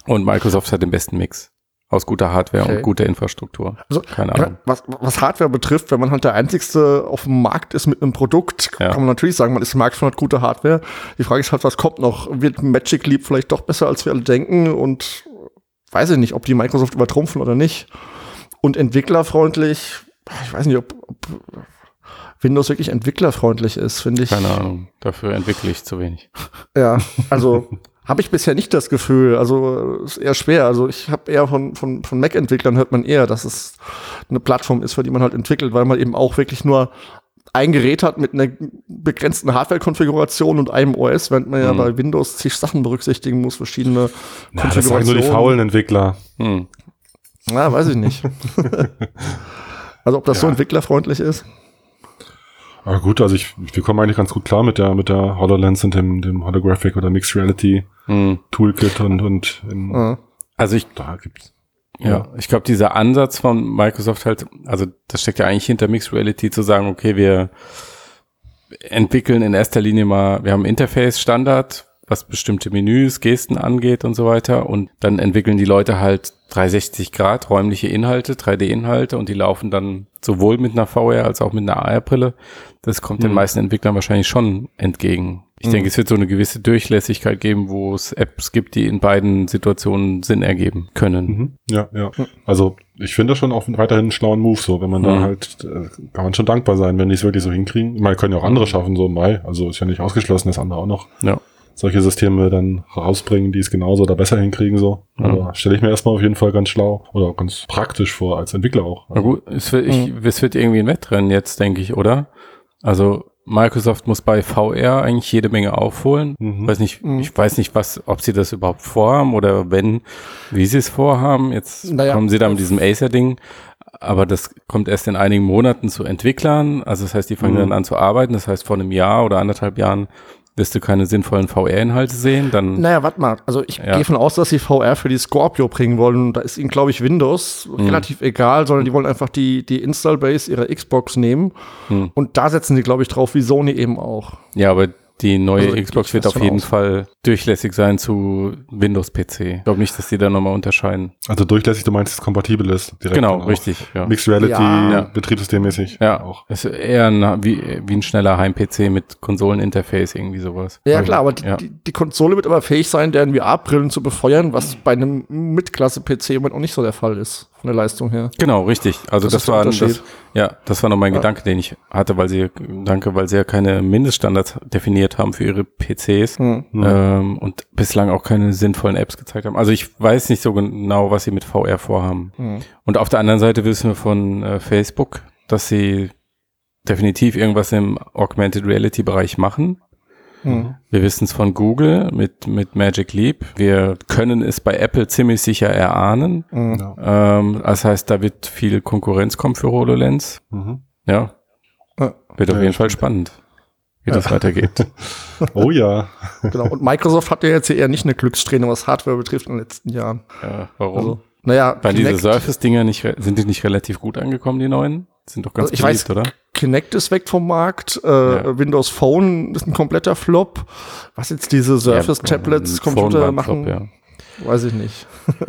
Und Microsoft hat den besten Mix aus guter Hardware okay. und guter Infrastruktur. Also, Keine Ahnung. Was, was Hardware betrifft, wenn man halt der einzigste auf dem Markt ist mit einem Produkt, ja. kann man natürlich sagen, man ist im Markt schon hat gute Hardware. Die Frage ist halt, was kommt noch? Wird Magic Leap vielleicht doch besser, als wir alle denken? Und weiß ich nicht, ob die Microsoft übertrumpfen oder nicht. Und entwicklerfreundlich, ich weiß nicht, ob, ob Windows wirklich entwicklerfreundlich ist, finde ich. Keine Ahnung, dafür entwickle ich zu wenig. Ja, also Habe ich bisher nicht das Gefühl. Also ist eher schwer. Also ich habe eher von, von, von Mac-Entwicklern hört man eher, dass es eine Plattform ist, für die man halt entwickelt, weil man eben auch wirklich nur ein Gerät hat mit einer begrenzten Hardware-Konfiguration und einem OS, während man mhm. ja bei Windows zig Sachen berücksichtigen muss, verschiedene Na, Konfigurationen. Das sagen nur die faulen Entwickler. Hm. Na, weiß ich nicht. also ob das ja. so entwicklerfreundlich ist. Aber gut, also ich, wir kommen eigentlich ganz gut klar mit der, mit der HoloLens und dem, dem Holographic oder Mixed Reality hm. Toolkit und, und in, also ich, da gibt's. Ja, ja. ich glaube, dieser Ansatz von Microsoft halt, also das steckt ja eigentlich hinter Mixed Reality zu sagen, okay, wir entwickeln in erster Linie mal, wir haben Interface Standard, was bestimmte Menüs, Gesten angeht und so weiter. Und dann entwickeln die Leute halt 360 Grad räumliche Inhalte, 3D-Inhalte und die laufen dann sowohl mit einer VR als auch mit einer AR-Brille. Das kommt mhm. den meisten Entwicklern wahrscheinlich schon entgegen. Ich mhm. denke, es wird so eine gewisse Durchlässigkeit geben, wo es Apps gibt, die in beiden Situationen Sinn ergeben können. Mhm. Ja, ja. Also ich finde das schon auch weiterhin einen schlauen Move, so wenn man da mhm. halt, äh, kann man schon dankbar sein, wenn die es wirklich so hinkriegen. Meine, können ja auch andere schaffen, so im Mai. Also ist ja nicht ausgeschlossen, das andere auch noch. Ja solche Systeme dann rausbringen, die es genauso oder besser hinkriegen so. Mhm. Aber stelle ich mir erstmal auf jeden Fall ganz schlau oder ganz praktisch vor als Entwickler auch. Na gut, es wird, ich, mhm. es wird irgendwie ein Wettrennen jetzt, denke ich, oder? Also Microsoft muss bei VR eigentlich jede Menge aufholen. Mhm. Weiß nicht, mhm. ich weiß nicht, was, ob sie das überhaupt vorhaben oder wenn, wie sie es vorhaben. Jetzt naja. kommen sie da mit diesem Acer-Ding. Aber das kommt erst in einigen Monaten zu Entwicklern. Also das heißt, die fangen mhm. dann an zu arbeiten. Das heißt, vor einem Jahr oder anderthalb Jahren wirst du keine sinnvollen VR-Inhalte sehen, dann. Naja, warte mal. Also ich ja. gehe von aus, dass sie VR für die Scorpio bringen wollen. Da ist ihnen, glaube ich, Windows mhm. relativ egal, sondern die wollen einfach die, die Install-Base ihrer Xbox nehmen. Mhm. Und da setzen sie, glaube ich, drauf, wie Sony eben auch. Ja, aber die neue also, Xbox wird auf jeden aus. Fall durchlässig sein zu Windows-PC. Ich glaube nicht, dass die da nochmal unterscheiden. Also durchlässig, du meinst, dass es kompatibel ist? genau, richtig. Ja. Mixed Reality, ja. Betriebssystemmäßig. Ja, auch. Es ist eher ein, wie, wie ein schneller Heim-PC mit Konsoleninterface, irgendwie sowas. Ja, also, klar, aber die, ja. die, die, Konsole wird aber fähig sein, deren VR-Brillen zu befeuern, was bei einem Mitklasse-PC im Moment auch nicht so der Fall ist von der Leistung her. Genau, richtig. Also das, das war das, ja, das war noch mein ja. Gedanke, den ich hatte, weil sie danke, weil sie ja keine Mindeststandards definiert haben für ihre PCs mhm. ähm, und bislang auch keine sinnvollen Apps gezeigt haben. Also ich weiß nicht so genau, was sie mit VR vorhaben. Mhm. Und auf der anderen Seite wissen wir von äh, Facebook, dass sie definitiv irgendwas im Augmented Reality Bereich machen. Mhm. Wir wissen es von Google mit, mit Magic Leap. Wir können es bei Apple ziemlich sicher erahnen. Mhm. Ähm, das heißt, da wird viel Konkurrenz kommen für HoloLens. Mhm. Ja. Wird auf jeden Fall spannend. wie das weitergeht. Oh ja. Genau. Und Microsoft hat ja jetzt hier eher nicht eine Glückssträhne, was Hardware betrifft in den letzten Jahren. Ja, warum? Also, naja, Weil diese Kinect- Surface-Dinger nicht, sind die nicht relativ gut angekommen, die neuen? Sind doch ganz Also ich beliebt, weiß, oder? Kinect ist weg vom Markt, äh, Ja. Windows Phone ist ein kompletter Flop. Was jetzt diese Surface-Tablets, Phone Computer machen, Flop, ja. weiß ich nicht.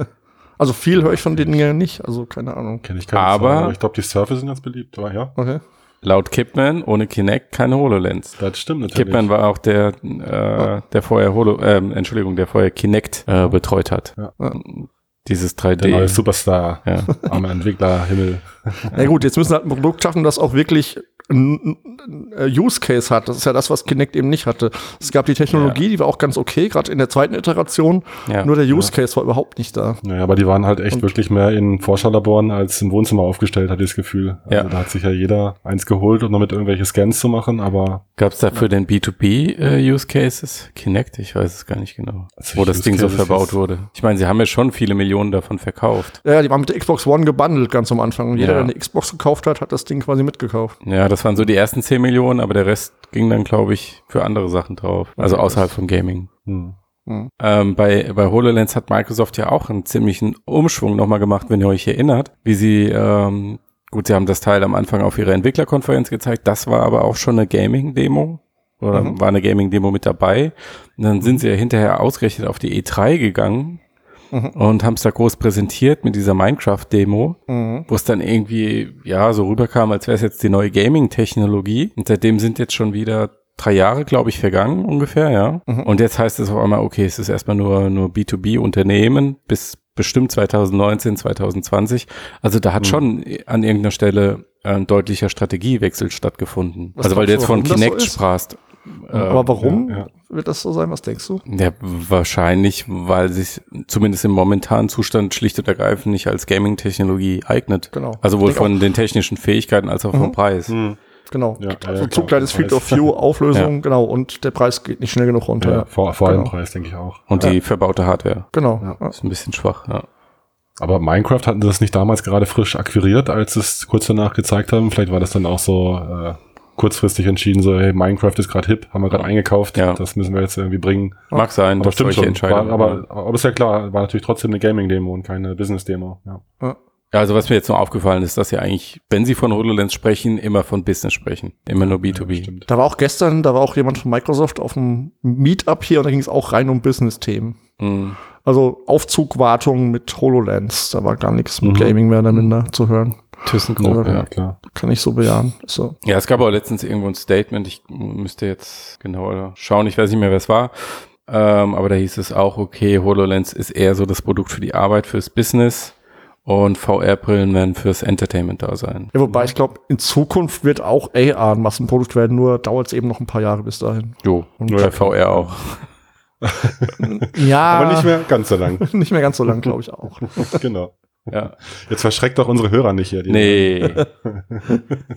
also viel höre ich von den Dingen nicht, also keine Ahnung. Kenne ich keine Aber- Zahl, ich glaube, die Surface sind ganz beliebt, aber ja. Okay. Laut Kipman ohne Kinect keine HoloLens. Das stimmt natürlich. Kipman war auch der, äh, der vorher Holo, ähm, Entschuldigung, der vorher Kinect äh, betreut hat. Ja. Dieses der 3D. neue Superstar ja. am Entwicklerhimmel. Na gut, jetzt müssen wir halt ein Produkt schaffen, das auch wirklich Use Case hat. Das ist ja das, was Kinect eben nicht hatte. Es gab die Technologie, die war auch ganz okay, gerade in der zweiten Iteration. Ja. Nur der Use Case war überhaupt nicht da. Naja, aber die waren halt echt wirklich mehr in Forscherlaboren als im Wohnzimmer aufgestellt, hatte ich das Gefühl. Also Ja. Da hat sich ja jeder eins geholt, um damit irgendwelche Scans zu machen, aber Gab es dafür denn B2B äh, Use Cases? Kinect? Ich weiß es gar nicht genau. Also wo das Use Ding so verbaut wurde. Ich meine, sie haben ja schon viele Millionen davon verkauft. Ja, die waren mit der Xbox One gebundelt ganz am Anfang. Und jeder, Ja. der eine Xbox gekauft hat, hat das Ding quasi mitgekauft. Ja, das waren so die ersten 10 Millionen, aber der Rest ging dann, glaube ich, für andere Sachen drauf. Also außerhalb von Gaming. hm. Ähm, bei, bei HoloLens hat Microsoft ja auch einen ziemlichen Umschwung nochmal gemacht, wenn ihr euch erinnert, wie sie, ähm, gut, sie haben das Teil am Anfang auf ihrer Entwicklerkonferenz gezeigt, das war aber auch schon eine Gaming-Demo oder Mhm. war eine Gaming-Demo mit dabei. Und dann sind sie ja hinterher ausgerechnet auf die E3 gegangen Mhm. und haben es da groß präsentiert mit dieser Minecraft-Demo, Mhm. wo es dann irgendwie, ja, so rüberkam, als wäre es jetzt die neue Gaming-Technologie. Und seitdem sind jetzt schon wieder drei Jahre, glaube ich, vergangen ungefähr, ja. Mhm. Und jetzt heißt es auf einmal, okay, es ist erstmal nur, nur B2B-Unternehmen bis bestimmt 2019, 2020. Also da hat Mhm. schon an irgendeiner Stelle ein deutlicher Strategiewechsel stattgefunden. Was also weil du jetzt von so Kinect ist? sprachst. Äh, Aber warum ja, ja. Wird das so sein? Was denkst du? ja, wahrscheinlich, weil sich zumindest im momentanen Zustand schlicht und ergreifend nicht als Gaming-Technologie eignet. Genau. Also wohl von den technischen Fähigkeiten als auch vom Mhm. Preis. Hm. Genau. Ja, ja, also ja, zu klar, kleines der Field of View, Auflösung, genau. Und der Preis geht nicht schnell genug runter. Ja, vor, vor allem Genau. Preis, denke ich auch. Und Ja. die verbaute Hardware Genau. Ja. Ja. ist ein bisschen schwach. Ja. Aber Minecraft hatten sie das nicht damals gerade frisch akquiriert, als sie es kurz danach gezeigt haben. Vielleicht war das dann auch so äh, kurzfristig entschieden, so, hey, Minecraft ist gerade hip, haben wir gerade eingekauft, Ja. das müssen wir jetzt irgendwie bringen. Mag sein, Aber stimmt schon. War, aber, aber ist ja klar, war natürlich trotzdem eine Gaming-Demo und keine Business-Demo. Ja. Ja, also was mir jetzt noch aufgefallen ist, dass sie eigentlich, wenn sie von HoloLens sprechen, immer von Business sprechen. Immer nur B2B. stimmt. Da war auch gestern, da war auch jemand von Microsoft auf dem Meetup hier und da ging es auch rein um Business-Themen. Mhm. Also Aufzugwartung mit HoloLens. Da war gar nichts mit Mhm. Gaming mehr oder minder zu hören. ThyssenKrupp, Ja. ja. klar. Kann ich so bejahen. So. Ja, es gab auch letztens irgendwo ein Statement, ich müsste jetzt genauer schauen, ich weiß nicht mehr, wer es war. Ähm, aber da hieß es auch, okay, HoloLens ist eher so das Produkt für die Arbeit, fürs Business und VR-Brillen werden fürs Entertainment da sein. Ja, wobei ich glaube, in Zukunft wird auch AR ein Massenprodukt werden, nur dauert es eben noch ein paar Jahre bis dahin. Jo, und bei VR auch. Ja, Aber nicht mehr ganz so lang. nicht mehr ganz so lang, glaube ich auch. genau. Ja. Jetzt verschreckt doch unsere Hörer nicht hier. Die- Nee.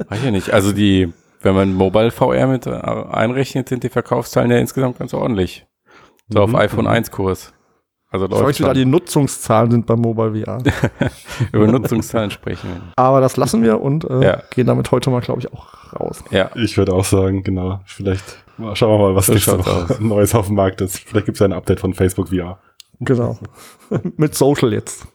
Weiß ich nicht. Also die, wenn man Mobile VR mit einrechnet, sind die Verkaufszahlen ja insgesamt ganz ordentlich. So auf Mhm. iPhone 1 Kurs. Also wie da die Nutzungszahlen sind beim Mobile VR. über Nutzungszahlen sprechen. Aber das lassen wir und äh, Ja. gehen damit heute mal, glaube ich, auch raus. Ja. Ich würde auch sagen, genau. Vielleicht mal- schauen wir mal, was So nächste. Neues auf dem Markt ist. Vielleicht gibt es ja ein Update von Facebook VR. Genau. mit Social jetzt.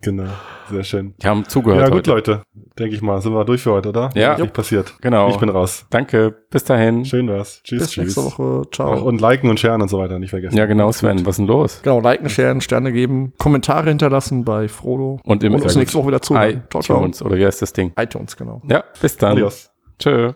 Genau. Sehr schön. Die haben zugehört ja, gut, heute. Leute. Denke ich mal. Sind wir durch für heute, oder? Ja. Nicht passiert. Genau. Ich bin raus. Danke. Bis dahin. Schön war's. Tschüss, Bis tschüss. nächste Woche. Ciao. Ach, und liken und sharen und so weiter, nicht vergessen. Ja, genau, Sven. Was ist denn los? Genau, liken, sharen, Sterne geben, Kommentare hinterlassen bei Frodo. Und im Und uns nächste Woche wieder ciao. iTunes, oder wie heißt das Ding? iTunes, genau. Ja, bis dann. Adios. Tschö.